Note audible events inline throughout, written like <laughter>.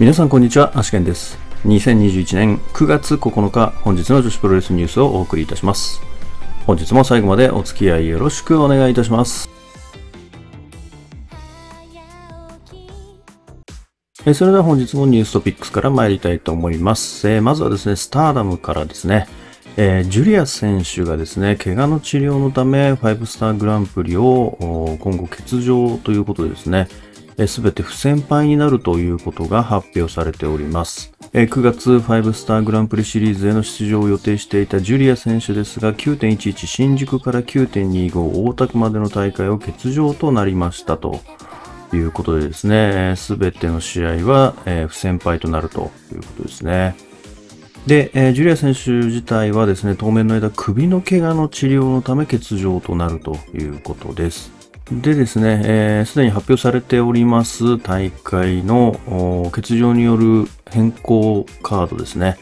皆さんこんにちは、アシケンです。2021年9月9日、本日の女子プロレスニュースをお送りいたします。本日も最後までお付き合いよろしくお願いいたします。えそれでは本日もニューストピックスから参りたいと思います。えーまずはですね、スターダムからですね、えージュリア選手がですね、怪我の治療のため、5スターグランプリを今後欠場ということでですね、すべて不戦敗になるということが発表されております。9月5スターグランプリシリーズへの出場を予定していたジュリア選手ですが、9.11新宿から9.25大田区までの大会を欠場となりましたということでですね、すべての試合は、不戦敗となるということですね。で、えジュリア選手自体はですね、当面の間、首の怪我の治療のため欠場となるということです。でですね、えーでに発表されております大会の欠場による変更カードですね、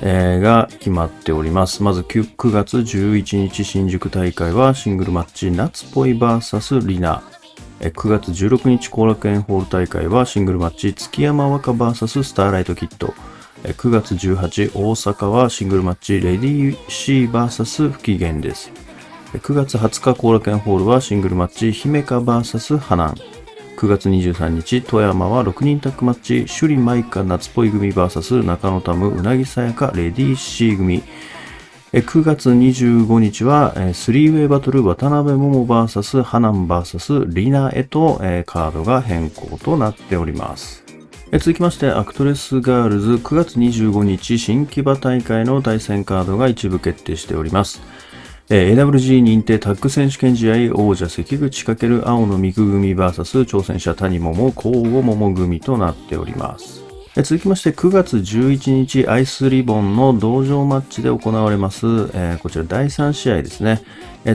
えーが決まっております。まず 9, 9月11日新宿大会はシングルマッチ夏っぽい VS リナ。9月16日後楽園ホール大会はシングルマッチ月山若 VS スターライトキット。9月18大阪はシングルマッチレディーシー VS 不機嫌です。9月20日後楽園ホールはシングルマッチ姫香 VS 花南9月23日富山は6人タッグマッチ朱里舞華なつぽい組 VS 中野タムウナギ・サヤカレディ・C組。9月25日はスリーウェイバトル渡辺桃 VS 花南 VS リナへとカードが変更となっております。続きまして、アクトレスガールズ9月25日新木場大会の対戦カードが一部決定しております。AWG 認定タッグ選手権試合王者関口×青の三久組 VS 挑戦者谷桃交互桃組となっております。続きまして9月11日アイスリボンの同場マッチで行われます、こちら第3試合ですね。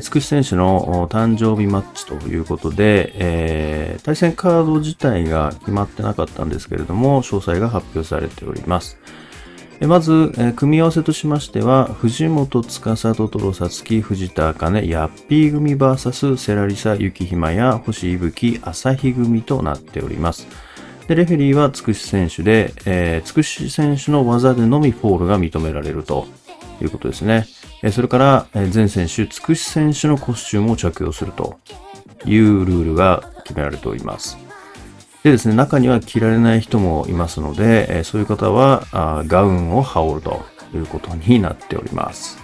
つくし選手の誕生日マッチということで、対戦カード自体が決まってなかったんですけれども、詳細が発表されております。まず、え組み合わせとしましては、藤本つかさトトロさつき、藤田あかね、ヤッピー組 VS 世羅りさ、雪妃魔矢星いぶき、あさひ組となっております。で、レフェリーはつくし選手で、えー、つくし選手の技でのみフォールが認められるということですね。えーそれから、え全選手、つくし選手のコスチュームを着用するというルールが決められております。でですね、中には着られない人もいますので、えそういう方はあガウンを羽織るということになっております。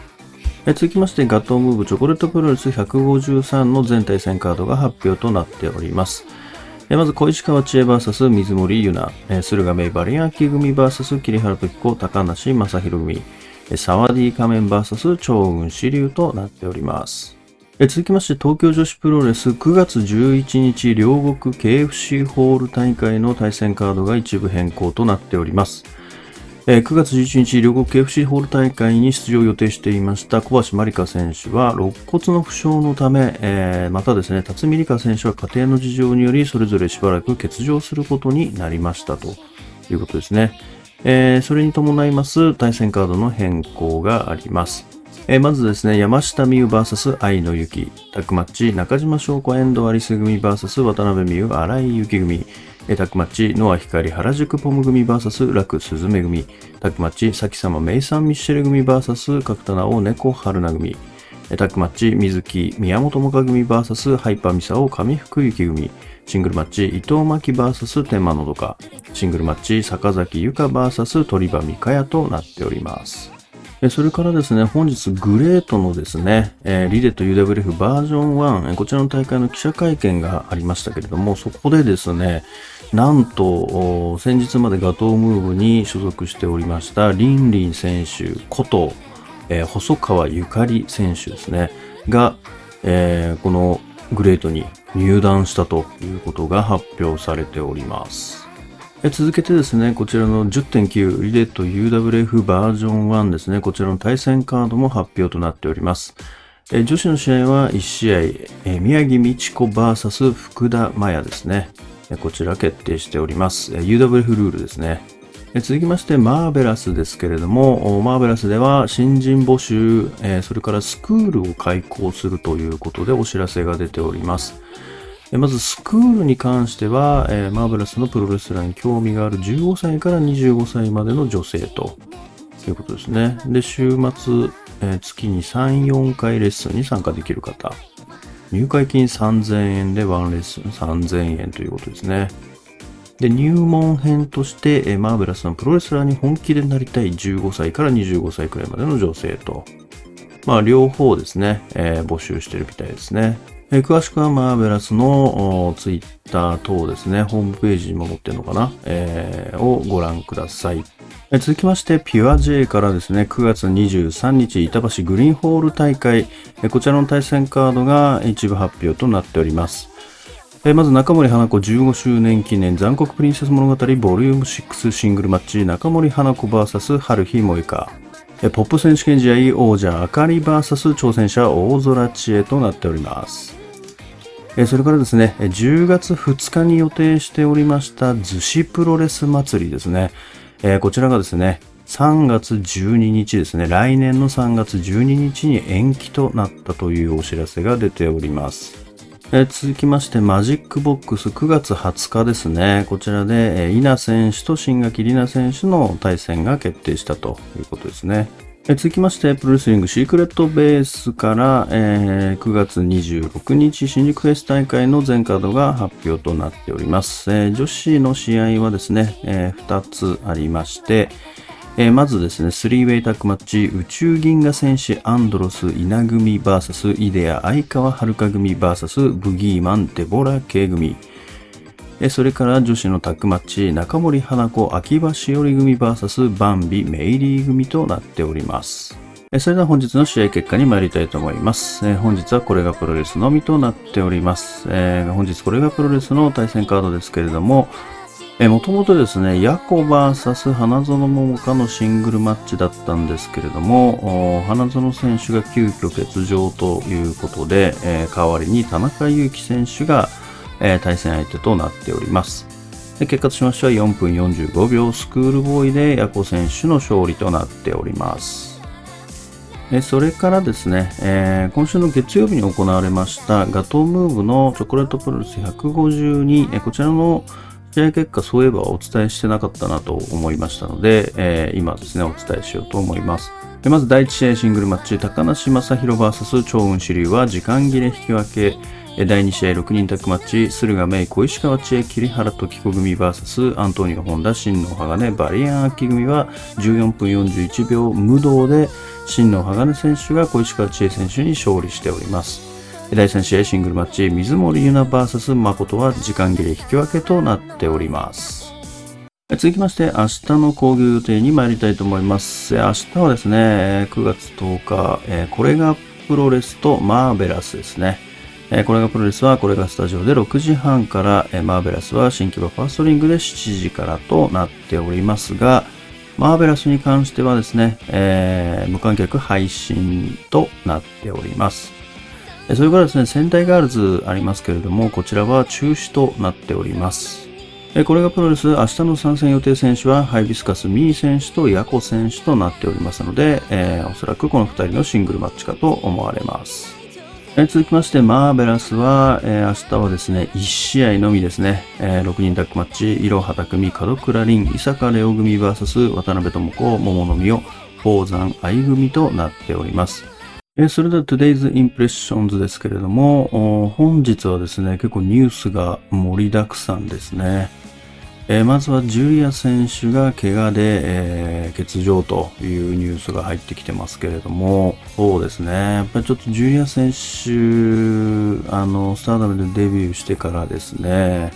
え続きまして、ガトームーブチョコレートプロレス153の全対戦カードが発表となっております。えまず、小石川知恵 VS 水森優奈、え駿河メイバリアン秋組 VS 桐原時子、高梨正宏組、サワディ仮面 VS 長雲支流となっております。え続きまして、東京女子プロレス9月11日両国 KFC ホール大会の対戦カードが一部変更となっております。え9月11日、両国 KFC ホール大会に出場を予定していました小橋まりか選手は肋骨の負傷のため、えーまたですね、辰巳梨花選手は家庭の事情によりそれぞれしばらく欠場することになりましたということですね。えーそれに伴います対戦カードの変更があります。えーまずですね、山下美優 VS 愛の雪、タッグマッチ、中島翔子遠藤アリス組 VS 渡辺美優荒井由紀組、えータッグマッチ、ノア光原宿ポム組 VS 楽鈴芽組、タッグマッチ、崎様メイサンミッシェル組 VS 角田直猫春菜組、えータッグマッチ、水木宮本萌歌組 VS ハイパーミサオ上福幸組、シングルマッチ、伊藤真希 VS 天満のどか、シングルマッチ、坂崎由香 VS 鳥羽美香也となっております。えそれからですね、本日グレートのですね、えリレット UWF バージョン1、えこちらの大会の記者会見がありましたけれども、そこでですね、なんと、先日までガトームーブに所属しておりましたリンリン選手こと、え細川ゆかり選手ですね、が、えこのグレートに入団したということが発表されております。続けてですね、こちらの10.9リレット UWF バージョン1ですね、こちらの対戦カードも発表となっております。え女子の試合は1試合、え宮城美智子 VS 福田麻也ですね。こちら決定しております。UWF ルールですね。続きまして、マーベラスですけれども、マーベラスでは新人募集、それからスクールを開講するということでお知らせが出ております。まずスクールに関しては、えー、マーベラスのプロレスラーに興味がある15歳から25歳までの女性ということですね。で、週末、えー、月に3、4回レッスンに参加できる方。入会金3000円でワンレッスン3000円ということですね。で、入門編として、えー、マーベラスのプロレスラーに本気でなりたい15歳から25歳くらいまでの女性と、まあ、両方ですね、えー、募集してるみたいですね。え、詳しくはマーベラスのツイッター等ですね、ホームページにも載ってるのかな、えー、をご覧ください。え続きまして、ピュア J からですね、9月23日、板橋グリーンホール大会、えこちらの対戦カードが一部発表となっております。まず中森花子15周年記念残酷プリンセス物語ボリューム6シングルマッチ中森花子 VS 春日萌香。ポップ選手権試合王者あかり VS 挑戦者大空知恵となっております。それからですね、10月2日に予定しておりました逗子プロレス祭りですね。こちらがですね、3月12日ですね、来年の3月12日に延期となったというお知らせが出ております。続きまして、マジックボックス9月20日ですね。こちらで、稲選手と新垣里奈選手の対戦が決定したということですね。え続きまして、プロレスリングシークレットベースから、えー、9月26日新宿フェス大会の全カードが発表となっております。えー、女子の試合はですね、えー、2つありまして、えー、まずですね、スリーウェイタックマッチ、宇宙銀河戦士アンドロス稲組 VS イデア相川遥組 VS ブギーマンデボラ K 組。それから女子のタッグマッチ、中森花子、秋葉しおり組 VS バンビ、メイリー組となっております。それでは本日の試合結果に参りたいと思います。本日はこれがプロレスのみとなっております。本日これがプロレスの対戦カードですけれども、もともとですね、ヤコ VS 花園桃香のシングルマッチだったんですけれども、花園選手が急遽欠場ということで、え、代わりに田中裕樹選手が、えー、対戦相手となっております。で結果としましては4分45秒スクールボーイでヤコ選手の勝利となっております。えそれからですね、えー、今週の月曜日に行われましたガトームーブのチョコレートプロレス152、えこちらの試合結果そういえばお伝えしてなかったなと思いましたので、えー、今ですね、お伝えしようと思います。でまず第1試合シングルマッチ、高梨正宏 VS 超雲支流は時間切れ引き分け。第2試合6人タッグマッチ、駿河芽衣、小石川千恵、桐原時子組 VS アントニオ・本田、新野鋼、バリアン・アッキ組は14分41秒無動で新野鋼選手が小石川千恵選手に勝利しております。第3試合シングルマッチ、水森優奈 VS 誠は時間切れ引き分けとなっております。続きまして、明日の講義予定に参りたいと思います。明日はですね、9月10日、これがプロレスとマーベラスですね。えこれがプロレスは、これがスタジオで6時半から、えマーベラスは新規場ファーストリングで7時からとなっておりますが、マーベラスに関してはですね、えー、無観客配信となっております。それからですね、仙台ガールズありますけれども、こちらは中止となっております。これがプロレス、明日の参戦予定選手は、ハイビスカス・ミー選手とヤコ選手となっておりますので、えー、おそらくこの2人のシングルマッチかと思われます。え、続きまして、マーベラスは、えー、明日はですね、1試合のみですね、えー、6人タッグマッチ、いろはた組、門倉凛、伊坂レオ組 VS 渡辺智子、桃の実を、宝山愛組となっております。えそれでは Today's Impressions ですけれども、本日はですね、結構ニュースが盛りだくさんですね。えまずはジュリア選手が怪我で、えー、欠場というニュースが入ってきてますけれども、そうですね。やっぱりちょっとジュリア選手、あの、スターダムでデビューしてからですね、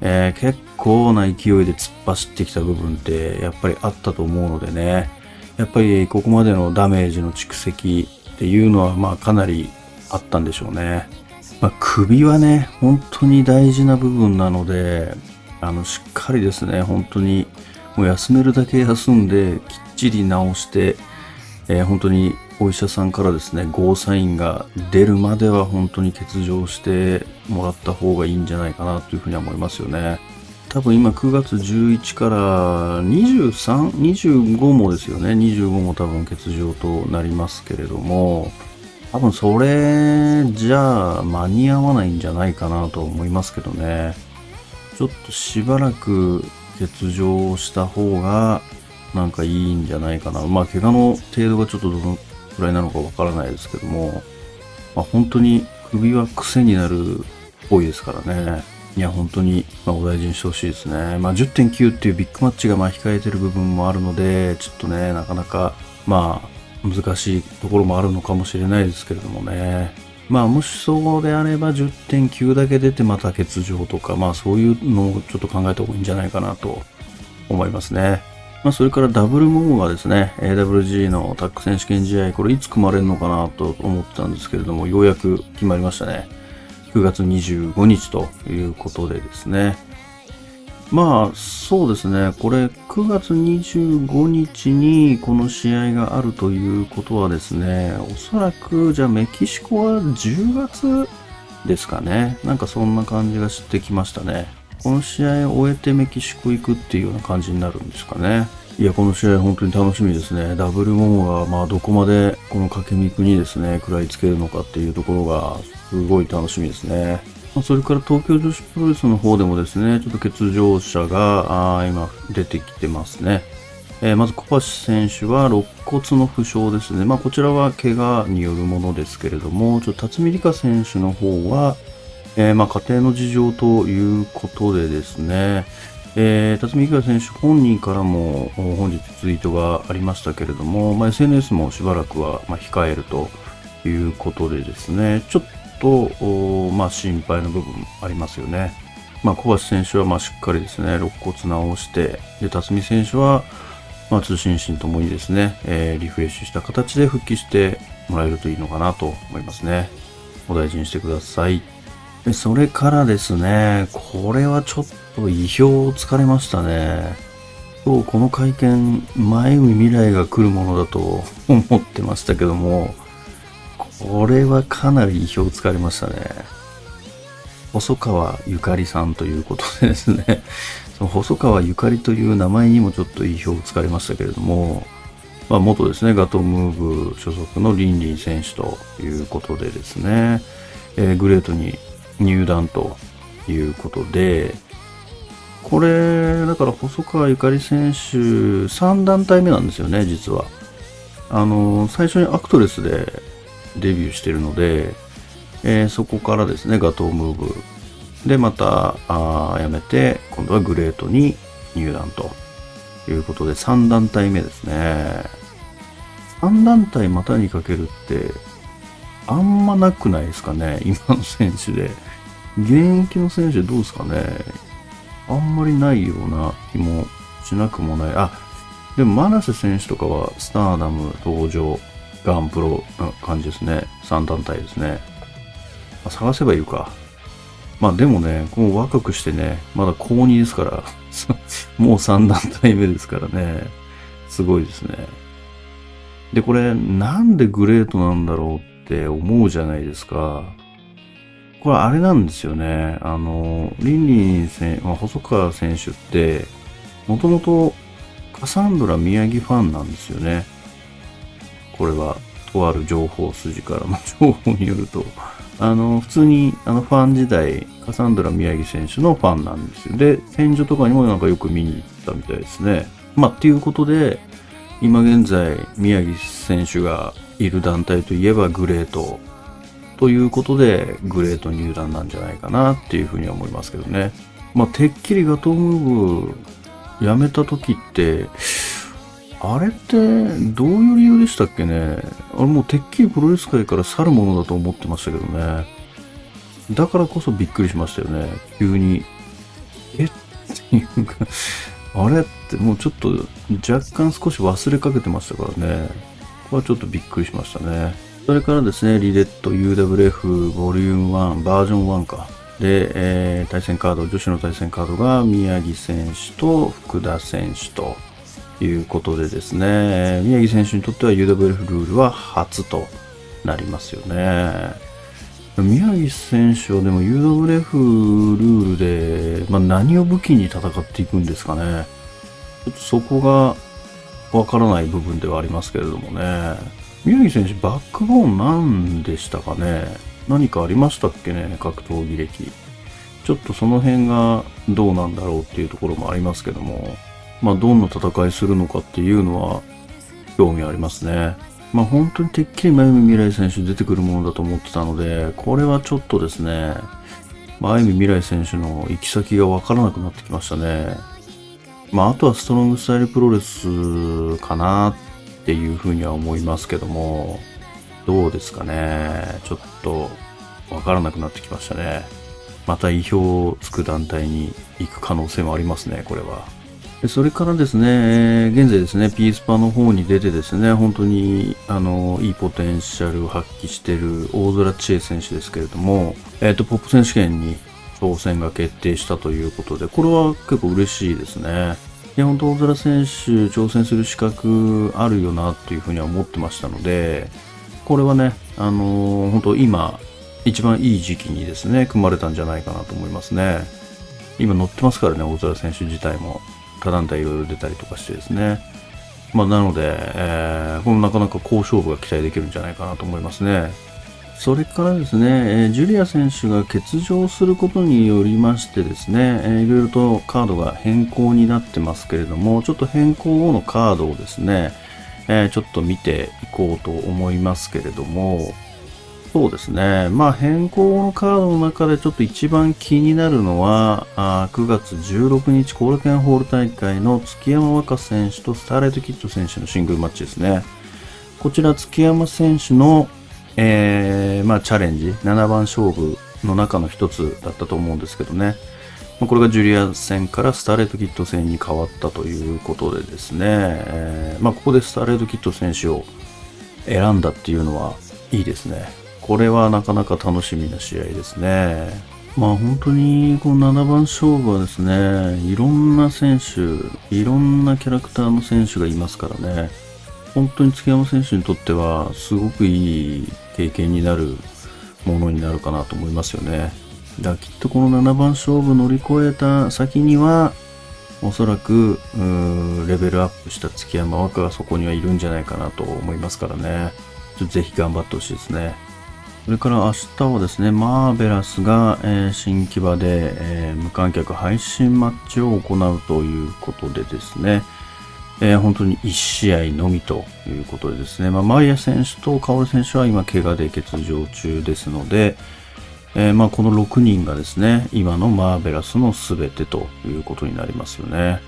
えー、結構な勢いで突っ走ってきた部分ってやっぱりあったと思うのでね、やっぱりここまでのダメージの蓄積っていうのはまあかなりあったんでしょうね。まあ、首はね、本当に大事な部分なので、あの、しっかりですね、本当にもう休めるだけ休んで、きっちり治して、えー、本当にお医者さんからですね、ゴーサインが出るまでは本当に欠場してもらった方がいいんじゃないかなというふうには思いますよね。多分今9月11から23、25もですよね。25も多分欠場となりますけれども、多分それじゃあ間に合わないんじゃないかなと思いますけどね。ちょっとしばらく欠場した方がなんかいいんじゃないかな。まあ怪我の程度がちょっとどのくらいなのかわからないですけども、まあ、本当に首は癖になるっぽいですからね。いや、本当に、まあ、お大事にしてほしいですね。まあ、10.9っていうビッグマッチがまあ控えてる部分もあるので、ちょっとね、なかなか、まあ、難しいところもあるのかもしれないですけれどもね。まあもしそうであれば10.9だけ出てまた欠場とか、まあそういうのをちょっと考えた方がいいんじゃないかなと思いますね。まあそれからダブルモーがですね、AWG のタック選手権試合、これいつ組まれるのかなと思ってたんですけれども、ようやく決まりましたね。9月25日ということでですね。まあ、そうですね。これ、9月25日にこの試合があるということはですね、おそらく、じゃあメキシコは10月ですかね。なんかそんな感じがしてきましたね。この試合を終えてメキシコ行くっていうような感じになるんですかね。いや、この試合本当に楽しみですね。ダブルモモが、まあどこまでこの掛け肉にですね、食らいつけるのかっていうところが、すごい楽しみですね。まあそれから東京女子プロレスの方でもですね、ちょっと欠場者があ今出てきてますね。えー、まず小橋選手は肋骨の負傷ですね。まあこちらは怪我によるものですけれども、ちょっと辰巳梨花選手の方は、えー、まあ家庭の事情ということでですね、えー、辰巳梨花選手本人からも本日ツイートがありましたけれども、まあ、SNS もしばらくは控えるということでですね、ちょっと、まあ、心配な部分ありますよね。まあ、小橋選手はましっかりですね、肋骨直して、で、辰巳選手は、ま、通信心ともにですね、えー、リフレッシュした形で復帰してもらえるといいのかなと思いますね。お大事にしてください。それからですね、これはちょっと意表をつかれましたね。今日この会見、前海未来が来るものだと思ってましたけども、これはかなり意表をつかれましたね。細川ゆかりさんということでですね、そ <laughs> の細川ゆかりという名前にもちょっと意表をつかれましたけれども、まあ、元ですね、ガトムーブ所属のリンリン選手ということでですね、えー、グレートに入団ということで、これ、だから細川ゆかり選手、3団体目なんですよね、実は。あの、最初にアクトレスでデビューしてるので、えー、そこからですね、ガトームーブでまたあ辞めて、今度はグレートに入団ということで3団体目ですね。3団体股にかけるってあんまなくないですかね、今の選手で。現役の選手どうですかね。あんまりないような気もしなくもない。あ、でもマナセ選手とかはスターダム登場ガンプロな感じですね。3団体ですね。まあ、探せばいいか。まあでもね、こう若くしてね、まだ高2ですから、<laughs> もう3団体目ですからね。すごいですね。で、これ、なんでグレートなんだろうって思うじゃないですか。これあれなんですよね。あの、リンリン選、ま、細川選手って、もともとカサンドラ宮城ファンなんですよね。これは、とある情報筋からの <laughs> 情報によると、あの、普通に、あの、ファン時代、カサンドラ宮城選手のファンなんですよ。で、戦場とかにもなんかよく見に行ったみたいですね。まあ、っていうことで、今現在、宮城選手がいる団体といえばグレートということで、グレート入団なんじゃないかなっていうふうには思いますけどね。まあ、てっきりガトームーブ辞めた時って、あれってどういう理由でしたっけねあれもうてっきりプロレス界から去るものだと思ってましたけどね。だからこそびっくりしましたよね。急に。え？っていうかあれってもうちょっと若干少し忘れかけてましたからね。これはちょっとびっくりしましたね。それからですね、リレット UWF ボリューム1バージョン1か。で、えー、対戦カード、女子の対戦カードが宮城選手と福田選手と、いうことでですね、宮城選手にとっては UWF ルールは初となりますよね。宮城選手はでも UWF ルールで、まあ、何を武器に戦っていくんですかね。ちょっとそこがわからない部分ではありますけれどもね。宮城選手、バックボーン何でしたかね何かありましたっけね格闘技歴。ちょっとその辺がどうなんだろうっていうところもありますけども、まあ、どんな戦いするのかっていうのは興味ありますね。まあ、本当にてっきり真由美未来選手出てくるものだと思ってたので、これはちょっとですね、真由美未来選手の行き先がわからなくなってきましたね。まあ、あとはストロングスタイルプロレスかなっていうふうには思いますけども、どうですかね。ちょっとわからなくなってきましたね。また意表をつく団体に行く可能性もありますね、これは。それからですね、現在ですね、ピースパの方に出てですね、本当に、あの、いいポテンシャルを発揮している大空知恵選手ですけれども、えっ、ー、と、ポップ選手権に挑戦が決定したということで、これは結構嬉しいですね。いや、本当大空選手挑戦する資格あるよなっていうふうには思ってましたので、これはね、あのー、本当今、一番いい時期にですね、組まれたんじゃないかなと思いますね。今乗ってますからね、大空選手自体も。他団体いろいろ出たりとかしてですね。まあ、なので、えー、このなかなか好勝負が期待できるんじゃないかなと思いますね。それからですね、え、ジュリア選手が欠場することによりましてですね、えー、いろいろとカードが変更になってますけれども、ちょっと変更後のカードをですね、え、ちょっと見ていこうと思いますけれども、そうですね。まあ変更のカードの中でちょっと一番気になるのは、あ9月16日コールケンホール大会の月山若選手とスターレットキッド選手のシングルマッチですね。こちら月山選手の、えー、まあチャレンジ、7番勝負の中の一つだったと思うんですけどね。これがジュリア戦からスターレットキッド戦に変わったということでですね、えー、まあ、ここでスターレットキッド選手を選んだっていうのはいいですね。これはなかなか楽しみな試合ですね。まあ本当にこの7番勝負はですね、いろんな選手、いろんなキャラクターの選手がいますからね、本当に月山選手にとってはすごくいい経験になるものになるかなと思いますよね。だきっとこの7番勝負乗り越えた先には、おそらくレベルアップした月山若がそこにはいるんじゃないかなと思いますからね。ちょっとぜひ頑張ってほしいですね。それから明日はですね、マーベラスが、えー、新木場で、えー、無観客配信マッチを行うということでですね、えー、本当に1試合のみということでですね、まあ、マリア選手とカオル選手は今怪我で欠場中ですので、えー、まあこの6人がですね、今のマーベラスの全てということになりますよね。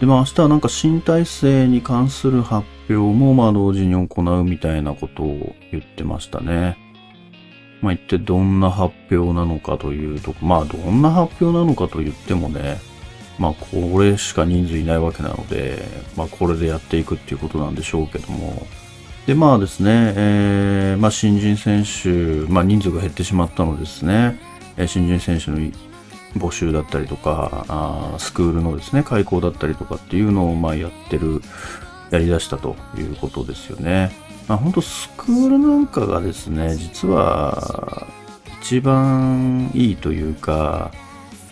で、まあ明日はなんか新体制に関する発表もまあ同時に行うみたいなことを言ってましたね。まあ、一体どんな発表なのかというと、まあ、どんな発表なのかと言ってもね、まあ、これしか人数いないわけなので、まあ、これでやっていくっていうことなんでしょうけども。で、まあですね、えー、まあ、新人選手、まあ、人数が減ってしまったのですね、え新人選手の募集だったりとか、あスクールのですね、開講だったりとかっていうのを、まあ、やってる、やり出したということですよね。まあ、本当スクールなんかがですね、実は一番いいというか、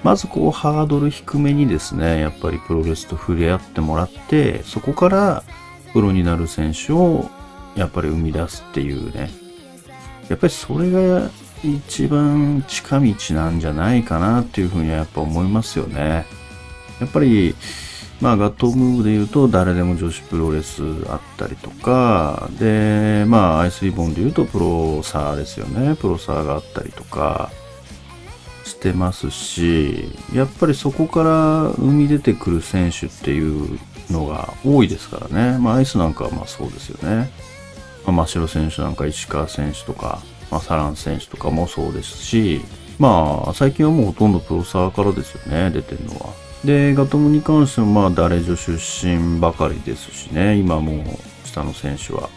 まずこうハードル低めにですね、やっぱりプロレスと触れ合ってもらって、そこからプロになる選手をやっぱり生み出すっていうね。やっぱりそれが一番近道なんじゃないかなっていうふうにはやっぱ思いますよね。やっぱりまあ、ガットムーブで言うと、誰でも女子プロレスあったりとか、で、まあ、アイスリボンで言うと、プロサーですよね。プロサーがあったりとか、してますし、やっぱりそこから生み出てくる選手っていうのが多いですからね。まあ、アイスなんかはまあそうですよね。まあ、真城選手なんか石川選手とか、まあ、サラン選手とかもそうですし、まあ、最近はもうほとんどプロサーからですよね、出てるのは。で、ガトムに関しても、まあ、誰女出身ばかりですしね、今もう、下の選手は。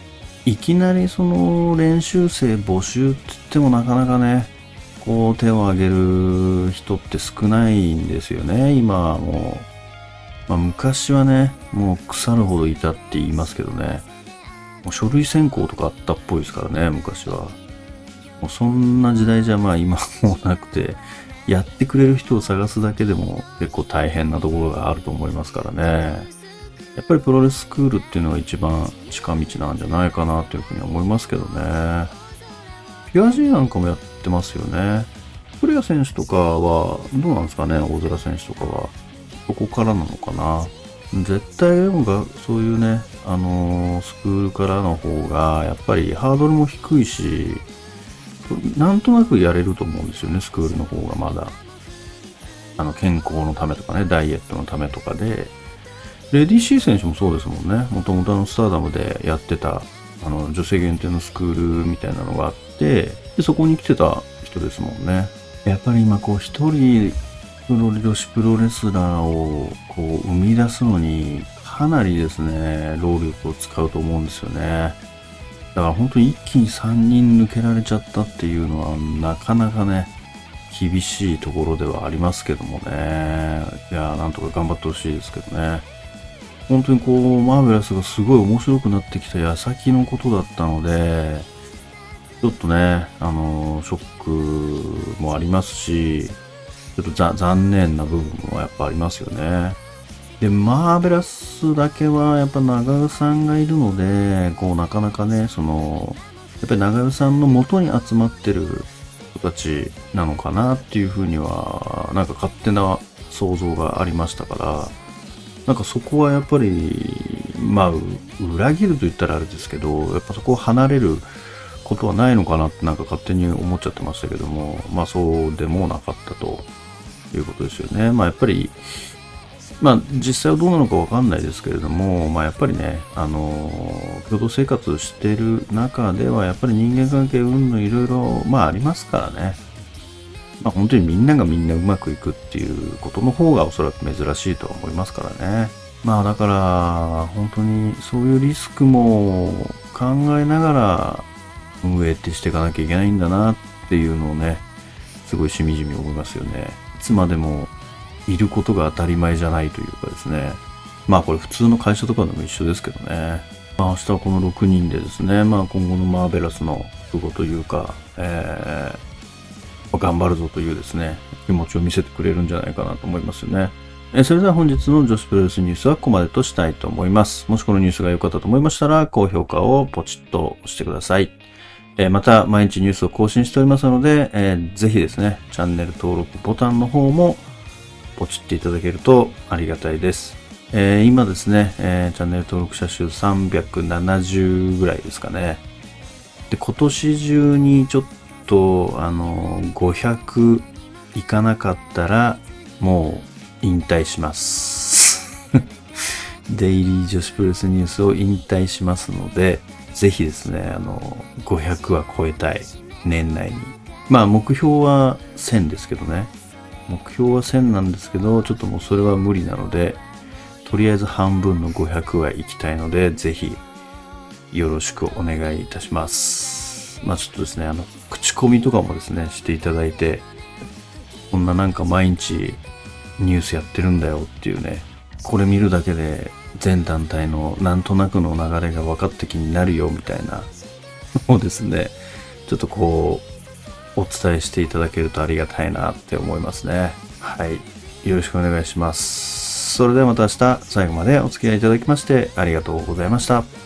いきなりその練習生募集って言ってもなかなかね、こう手を挙げる人って少ないんですよね、今はもう。まあ、昔はね、もう腐るほどいたって言いますけどね、もう書類選考とかあったっぽいですからね、昔は。もうそんな時代じゃまあ今もなくて、やってくれる人を探すだけでも結構大変なところがあると思いますからね。やっぱりプロレススクールっていうのが一番近道なんじゃないかなというふうに思いますけどね。ピュア G なんかもやってますよね。古谷選手とかは、どうなんですかね、大空選手とかは。そこからなのかな。絶対なんかそういうね、あのー、スクールからの方が、やっぱりハードルも低いし、なんとなくやれると思うんですよね、スクールの方がまだ。あの、健康のためとかね、ダイエットのためとかで。レディーシー選手もそうですもんね。もともとあの、スターダムでやってた、あの、女性限定のスクールみたいなのがあって、で、そこに来てた人ですもんね。やっぱり今こう、一人、プロ女子プロレスラーをこう生み出すのにかなりですね、労力を使うと思うんですよね。だから本当に一気に3人抜けられちゃったっていうのはなかなかね、厳しいところではありますけどもね。いや、なんとか頑張ってほしいですけどね。本当にこう、マーベラスがすごい面白くなってきた矢先のことだったので、ちょっとね、あの、ショックもありますし、ちょっと残念な部分もやっぱありますよね。で、マーベラスだけはやっぱ長尾さんがいるので、こうなかなかね、その、やっぱり長尾さんの元に集まってる人たちなのかなっていうふうには、なんか勝手な想像がありましたから、なんかそこはやっぱり、まあ、裏切ると言ったらあれですけど、やっぱそこを離れることはないのかなってなんか勝手に思っちゃってましたけども、まあそうでもなかったということですよね。まあやっぱり、まあ実際はどうなのかわかんないですけれども、まあやっぱりね、あの共同生活してる中ではやっぱり人間関係うんぬいろいろ、まあありますからね。まあ本当にみんながみんなうまくいくっていうことの方がおそらく珍しいとは思いますからね。まあだから、本当にそういうリスクも考えながら運営ってしていかなきゃいけないんだなっていうのをね、すごいしみじみ思いますよね。いつまでもいることが当たり前じゃないというかですね。まあこれ普通の会社とかでも一緒ですけどね。まあ明日はこの6人でですね、まあ今後のマーベラスの覚悟というか、えー、頑張るぞというですね、気持ちを見せてくれるんじゃないかなと思いますよね。えそれでは本日の女子プロレスニュースはここまでとしたいと思います。もしこのニュースが良かったと思いましたら、高評価をポチッと押してください。えまた毎日ニュースを更新しておりますので、えー、ぜひですね、チャンネル登録ボタンの方もポチっていただけるとありがたいです。えー、今ですね、えー、チャンネル登録者数370ぐらいですかね。で、今年中にちょっと、あの、500いかなかったら、もう引退します。<laughs> デイリー女子プレスニュースを引退しますので、ぜひですね、あの、500は超えたい。年内に。まあ、目標は1000ですけどね。目標は1000なんですけど、ちょっともうそれは無理なので、とりあえず半分の500は行きたいので、ぜひ、よろしくお願いいたします。まあちょっとですね、あの、口コミとかもですね、していただいて、こんななんか毎日ニュースやってるんだよっていうね、これ見るだけで全団体のなんとなくの流れが分かって気になるよみたいな <laughs> のをですね、ちょっとこう、お伝えしていただけるとありがたいなって思いますね。はい。よろしくお願いします。それではまた明日最後までお付き合いいただきましてありがとうございました。